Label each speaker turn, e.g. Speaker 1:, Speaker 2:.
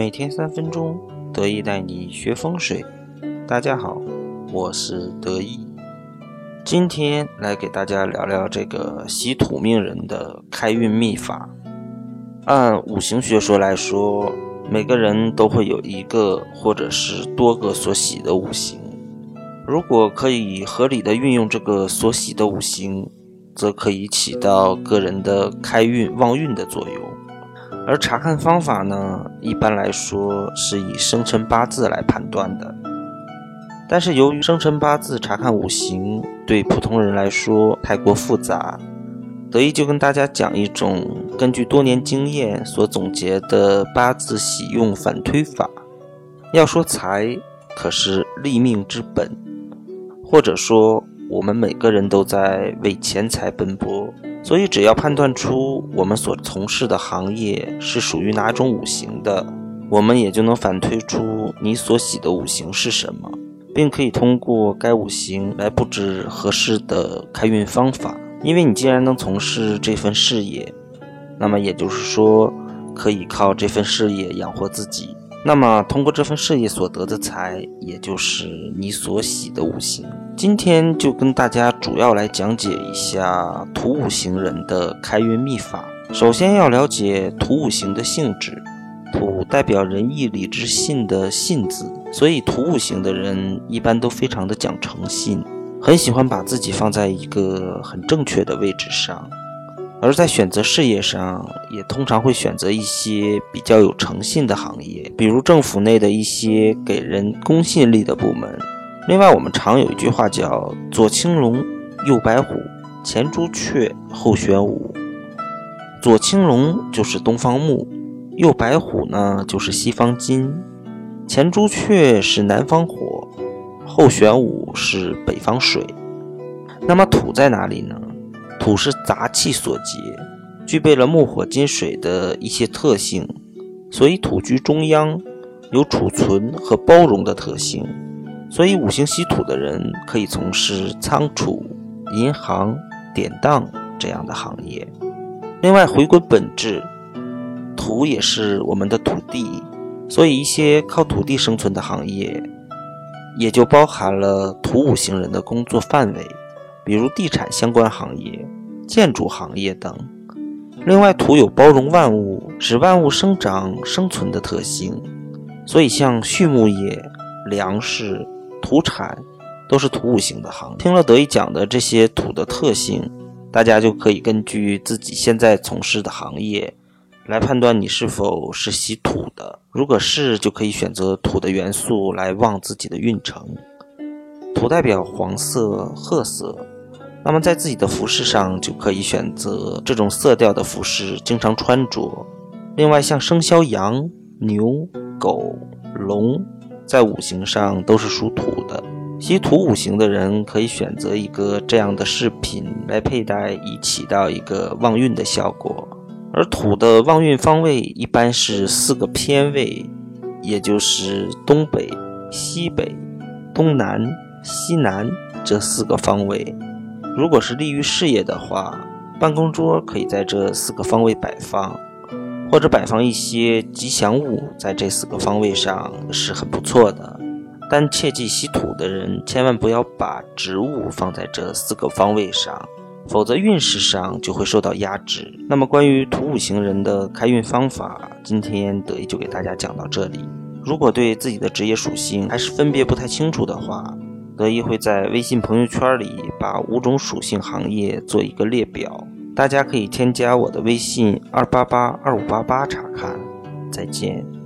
Speaker 1: 每天三分钟，得意带你学风水。大家好，我是得意。今天来给大家聊聊这个喜土命人的开运秘法。按五行学说来说，每个人都会有一个或者是多个所喜的五行。如果可以合理的运用这个所喜的五行，则可以起到个人的开运旺运的作用。而查看方法呢，一般来说是以生辰八字来判断的。但是由于生辰八字查看五行对普通人来说太过复杂，德一就跟大家讲一种根据多年经验所总结的八字喜用反推法。要说财，可是立命之本，或者说我们每个人都在为钱财奔波，所以只要判断出我们所从事的行业是属于哪种五行的，我们也就能反推出你所喜的五行是什么。并可以通过该五行来布置合适的开运方法。因为你既然能从事这份事业，那么也就是说可以靠这份事业养活自己。那么通过这份事业所得的财，也就是你所喜的五行。今天就跟大家主要来讲解一下土五行人的开运秘法。首先要了解土五行的性质。土代表仁义礼智信的信字，所以土五行的人一般都非常的讲诚信，很喜欢把自己放在一个很正确的位置上。而在选择事业上，也通常会选择一些比较有诚信的行业，比如政府内的一些给人公信力的部门。另外，我们常有一句话叫“左青龙，右白虎，前朱雀，后玄武”。左青龙就是东方木。右白虎呢，就是西方金；前朱雀是南方火，后玄武是北方水。那么土在哪里呢？土是杂气所结，具备了木火金水的一些特性，所以土居中央，有储存和包容的特性。所以五行喜土的人可以从事仓储、银行、典当这样的行业。另外，回归本质。土也是我们的土地，所以一些靠土地生存的行业，也就包含了土五行人的工作范围，比如地产相关行业、建筑行业等。另外，土有包容万物、使万物生长生存的特性，所以像畜牧业、粮食、土产都是土五行的行。听了得意讲的这些土的特性，大家就可以根据自己现在从事的行业。来判断你是否是喜土的，如果是，就可以选择土的元素来旺自己的运程。土代表黄色、褐色，那么在自己的服饰上就可以选择这种色调的服饰，经常穿着。另外，像生肖羊、牛、狗、龙，在五行上都是属土的，喜土五行的人可以选择一个这样的饰品来佩戴，以起到一个旺运的效果。而土的旺运方位一般是四个偏位，也就是东北、西北、东南、西南这四个方位。如果是利于事业的话，办公桌可以在这四个方位摆放，或者摆放一些吉祥物在这四个方位上是很不错的。但切记，喜土的人千万不要把植物放在这四个方位上。否则运势上就会受到压制。那么关于土五行人的开运方法，今天得意就给大家讲到这里。如果对自己的职业属性还是分别不太清楚的话，得意会在微信朋友圈里把五种属性行业做一个列表，大家可以添加我的微信二八八二五八八查看。再见。